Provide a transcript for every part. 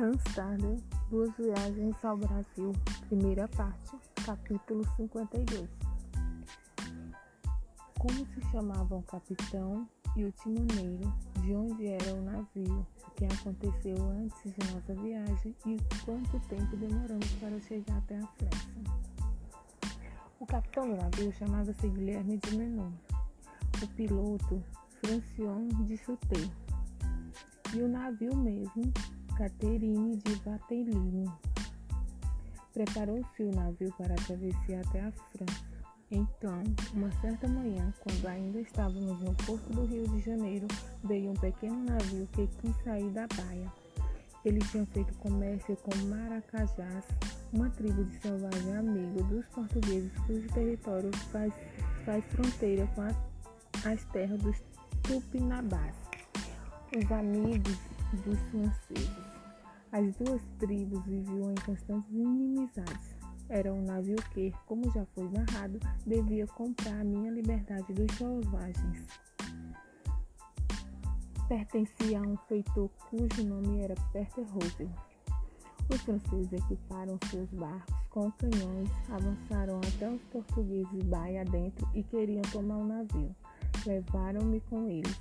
Hans Tarder, Duas Viagens ao Brasil, primeira parte, capítulo 52. Como se chamavam o capitão e o timoneiro, de onde era o navio, o que aconteceu antes de nossa viagem? E quanto tempo demoramos para chegar até a França. O capitão do navio chamava-se Guilherme de Menon, o piloto Francion de Chutet, e o navio mesmo Caterine de Vateline. Preparou-se o navio para a travessia até a França. Então, uma certa manhã, quando ainda estávamos no porto do Rio de Janeiro, veio um pequeno navio que quis sair da baia. Ele tinha feito comércio com Maracajás, uma tribo de selvagem amigo dos portugueses cujo território faz, faz fronteira com a, as terras dos Tupinambás. Os amigos dos franceses. As duas tribos viviam em constantes inimizades. Era um navio que, como já foi narrado, devia comprar a minha liberdade dos selvagens. Pertencia a um feitor cujo nome era Peter Rosel. Os franceses equiparam seus barcos com canhões, avançaram até os portugueses baia dentro e queriam tomar o navio. Levaram-me com eles.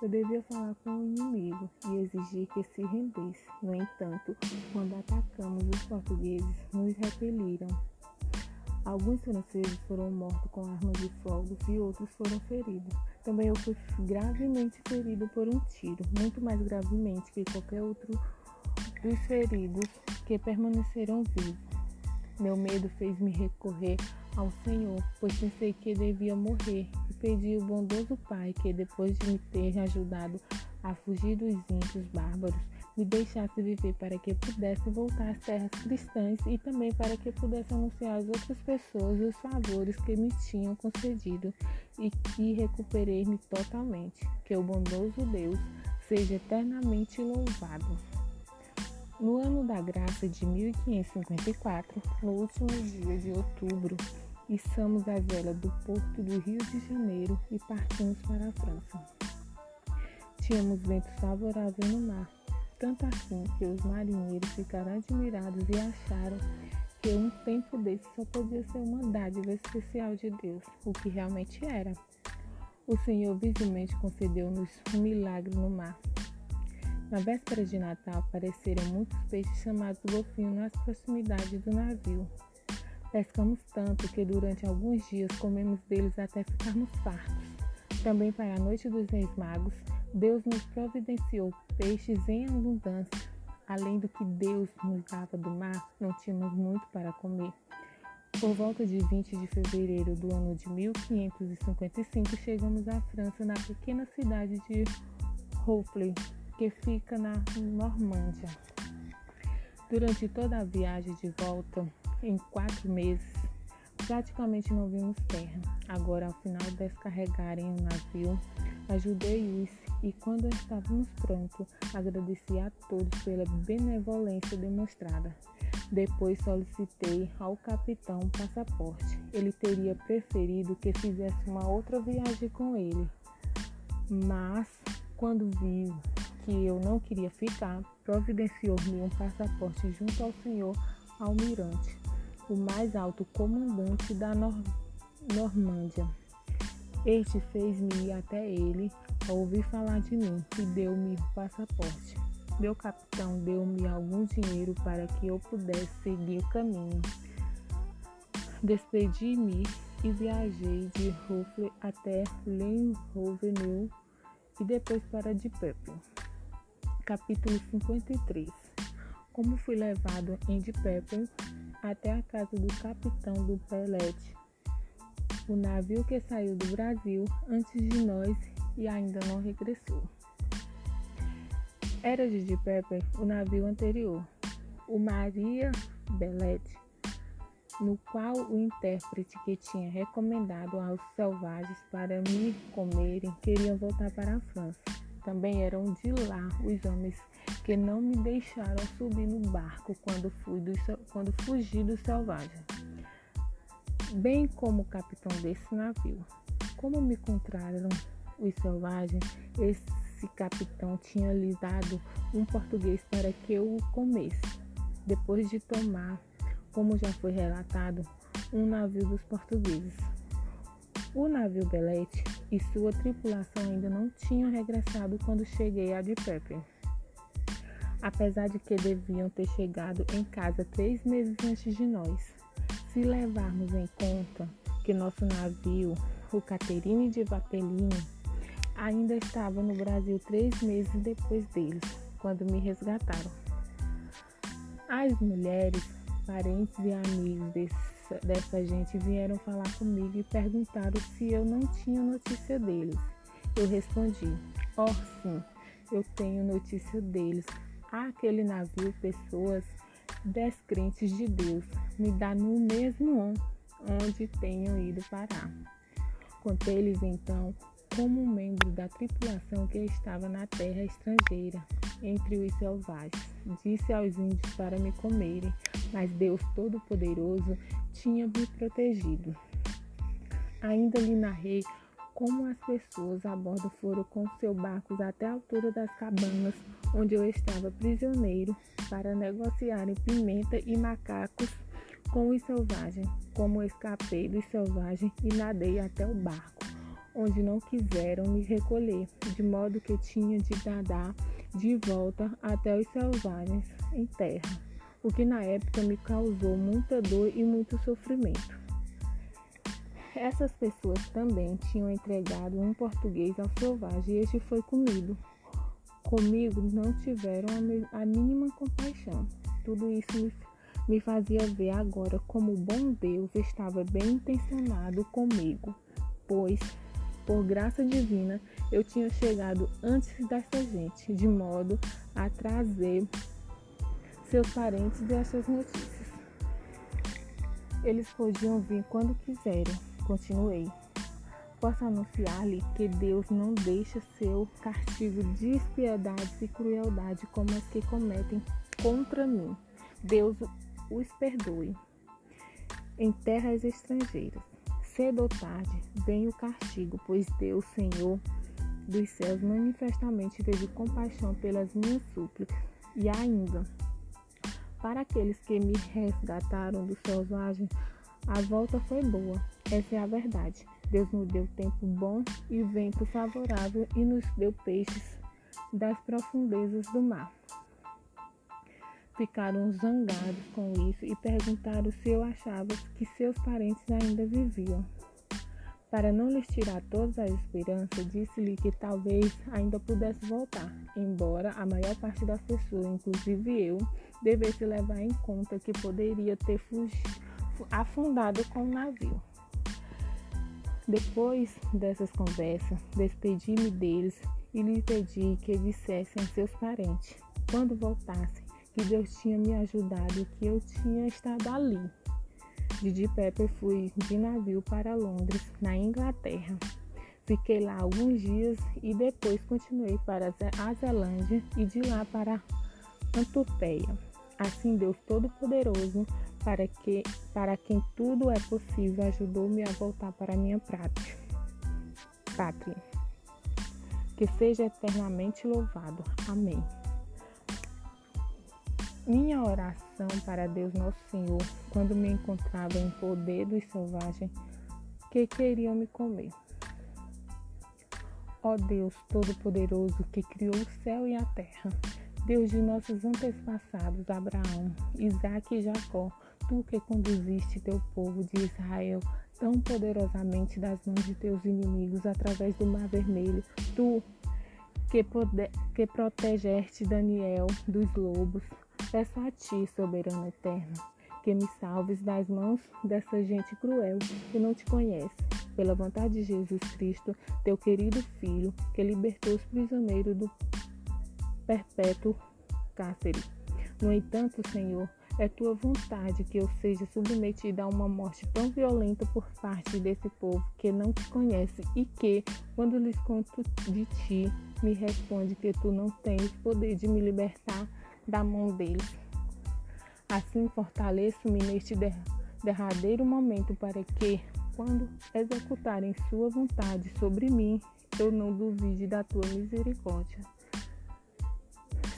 Eu devia falar com o inimigo e exigir que se rendesse. No entanto, quando atacamos, os portugueses nos repeliram. Alguns franceses foram mortos com armas de fogo e outros foram feridos. Também eu fui gravemente ferido por um tiro, muito mais gravemente que qualquer outro dos feridos que permaneceram vivos. Meu medo fez-me recorrer ao Senhor, pois pensei que devia morrer, e pedi ao bondoso Pai que, depois de me ter ajudado a fugir dos índios bárbaros, me deixasse viver para que pudesse voltar às terras cristãs e também para que pudesse anunciar às outras pessoas os favores que me tinham concedido e que recuperei-me totalmente. Que o bondoso Deus seja eternamente louvado. No ano da graça de 1554, no último dia de outubro, içamos a vela do porto do Rio de Janeiro e partimos para a França. Tínhamos vento favorável no mar, tanto assim que os marinheiros ficaram admirados e acharam que um tempo desse só podia ser uma dádiva especial de Deus, o que realmente era. O Senhor visivelmente concedeu-nos um milagre no mar. Na véspera de Natal apareceram muitos peixes chamados golfinhos nas proximidades do navio. Pescamos tanto que durante alguns dias comemos deles até ficarmos fartos. Também para a noite dos Reis Magos, Deus nos providenciou peixes em abundância. Além do que Deus nos dava do mar, não tínhamos muito para comer. Por volta de 20 de fevereiro do ano de 1555, chegamos à França, na pequena cidade de Houffley, que fica na Normândia. Durante toda a viagem de volta, em quatro meses, praticamente não vimos terra. Agora, ao final de descarregarem o navio, ajudei-os e, quando estávamos prontos, agradeci a todos pela benevolência demonstrada. Depois solicitei ao capitão um passaporte. Ele teria preferido que fizesse uma outra viagem com ele, mas quando viu que eu não queria ficar, providenciou-me um passaporte junto ao senhor almirante, o mais alto comandante da Nor Normândia. Este fez-me ir até ele ouvir falar de mim e deu-me o passaporte. Meu capitão deu-me algum dinheiro para que eu pudesse seguir o caminho. Despedi-me e viajei de Ruffle até Le Rouvenue e depois para Dieppe. Capítulo 53 Como fui levado em Dieppe até a casa do capitão do Pelete, o navio que saiu do Brasil antes de nós e ainda não regressou. Era de Dieppe o navio anterior, o Maria Belete, no qual o intérprete que tinha recomendado aos selvagens para me comerem queriam voltar para a França. Também eram de lá os homens que não me deixaram subir no barco quando, fui do, quando fugi do selvagem, bem como o capitão desse navio. Como me encontraram os selvagens, esse capitão tinha lhe dado um português para que eu o comesse, depois de tomar, como já foi relatado, um navio dos portugueses. O navio Belete e sua tripulação ainda não tinham regressado quando cheguei a de Pepper. Apesar de que deviam ter chegado em casa três meses antes de nós. Se levarmos em conta que nosso navio, o Caterine de Vateline, ainda estava no Brasil três meses depois deles, quando me resgataram. As mulheres, parentes e amigos desse, dessa gente vieram falar comigo e perguntaram se eu não tinha notícia deles. Eu respondi: Oh, sim, eu tenho notícia deles. Há aquele navio, pessoas descrentes de Deus, me dá no mesmo onde tenham ido parar. Contei-lhes então como um membro da tripulação que estava na terra estrangeira, entre os selvagens. Disse aos índios para me comerem, mas Deus Todo-Poderoso tinha me protegido. Ainda lhe narrei como as pessoas a bordo foram com seus barcos até a altura das cabanas onde eu estava prisioneiro para negociarem pimenta e macacos com os selvagens, como escapei dos selvagens e nadei até o barco onde não quiseram me recolher, de modo que tinha de nadar de volta até os selvagens em terra, o que na época me causou muita dor e muito sofrimento. Essas pessoas também tinham entregado um português ao selvagem e este foi comido. Comigo não tiveram a mínima compaixão. Tudo isso me, me fazia ver agora como o bom Deus estava bem intencionado comigo, pois por graça divina, eu tinha chegado antes dessa gente, de modo a trazer seus parentes essas notícias. Eles podiam vir quando quiserem, continuei. Posso anunciar-lhe que Deus não deixa seu castigo de despiedades e crueldade como as que cometem contra mim. Deus os perdoe. Em terras estrangeiras cedo ou tarde vem o castigo, pois Deus, Senhor dos céus, manifestamente teve compaixão pelas minhas súplicas. E ainda, para aqueles que me resgataram do selvagem, a volta foi boa. Essa é a verdade. Deus nos deu tempo bom e vento favorável e nos deu peixes das profundezas do mar ficaram zangados com isso e perguntaram se eu achava que seus parentes ainda viviam. Para não lhes tirar toda a esperança, disse-lhe que talvez ainda pudesse voltar, embora a maior parte das pessoas, inclusive eu, devesse levar em conta que poderia ter afundado com o navio. Depois dessas conversas, despedi-me deles e lhe pedi que dissessem a seus parentes, quando voltassem, que Deus tinha me ajudado que eu tinha estado ali. De Pepper fui de navio para Londres, na Inglaterra. Fiquei lá alguns dias e depois continuei para a Zelândia e de lá para Antupeia. Assim Deus Todo-Poderoso, para, que, para quem tudo é possível, ajudou-me a voltar para a minha pátria. pátria. Que seja eternamente louvado. Amém. Minha oração para Deus Nosso Senhor, quando me encontrava em poder dos selvagens que queriam me comer. Ó Deus Todo-Poderoso, que criou o céu e a terra, Deus de nossos antepassados, Abraão, Isaque e Jacó, tu que conduziste teu povo de Israel tão poderosamente das mãos de teus inimigos através do Mar Vermelho, tu que, pode, que protegeste Daniel dos lobos, Peço a ti, soberano eterno, que me salves das mãos dessa gente cruel que não te conhece, pela vontade de Jesus Cristo, teu querido Filho, que libertou os prisioneiros do perpétuo cárcere. No entanto, Senhor, é tua vontade que eu seja submetida a uma morte tão violenta por parte desse povo que não te conhece e que, quando lhes conto de ti, me responde que tu não tens poder de me libertar da mão deles. Assim fortaleço-me neste derradeiro momento para que, quando executarem sua vontade sobre mim, eu não duvide da tua misericórdia.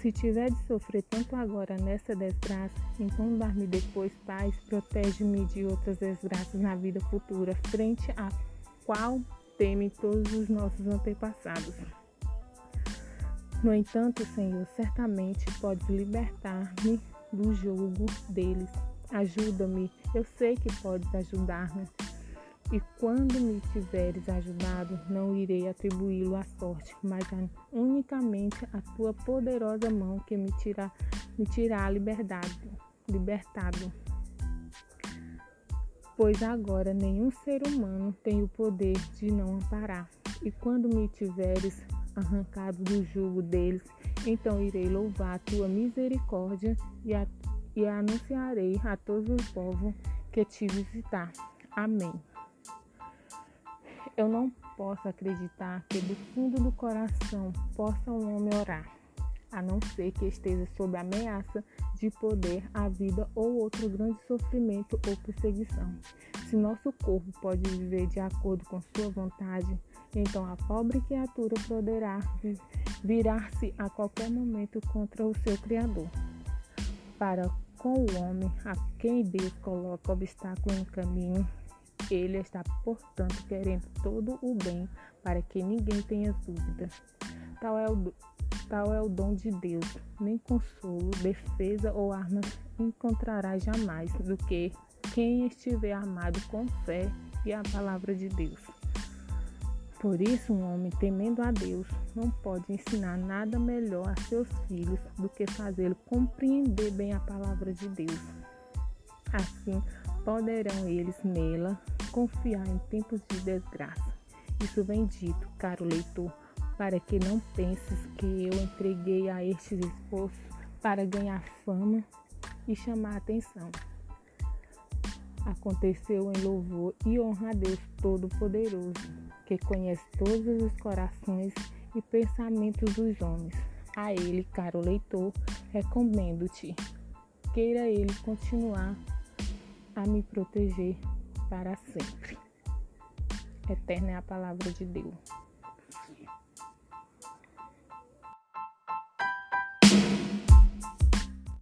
Se tiver de sofrer tanto agora nessa desgraça, então dar-me depois paz, protege-me de outras desgraças na vida futura, frente a qual temem todos os nossos antepassados. No entanto, Senhor, certamente podes libertar-me do jugo deles. Ajuda-me, eu sei que podes ajudar-me. E quando me tiveres ajudado, não irei atribuí-lo à sorte, mas unicamente a tua poderosa mão que me tira, me liberdade, libertado. Pois agora nenhum ser humano tem o poder de não amparar. E quando me tiveres arrancado do jugo deles, então irei louvar a tua misericórdia e, a, e anunciarei a todos os povos que te visitar. Amém. Eu não posso acreditar que do fundo do coração possa um homem orar, a não ser que esteja sob ameaça de poder, a vida ou outro grande sofrimento ou perseguição. Se nosso corpo pode viver de acordo com sua vontade, então a pobre criatura poderá virar-se a qualquer momento contra o seu Criador. Para com o homem a quem Deus coloca obstáculo no caminho, ele está, portanto, querendo todo o bem para que ninguém tenha dúvida. Tal é o, tal é o dom de Deus. Nem consolo, defesa ou armas encontrará jamais do que quem estiver armado com fé e a palavra de Deus. Por isso, um homem temendo a Deus não pode ensinar nada melhor a seus filhos do que fazê-lo compreender bem a palavra de Deus. Assim, poderão eles nela confiar em tempos de desgraça. Isso vem dito, caro leitor, para que não penses que eu entreguei a estes esforços para ganhar fama e chamar atenção. Aconteceu em louvor e honra a Deus Todo-Poderoso, que conhece todos os corações e pensamentos dos homens. A Ele, caro leitor, recomendo-te. Queira Ele continuar a me proteger para sempre. Eterna é a palavra de Deus.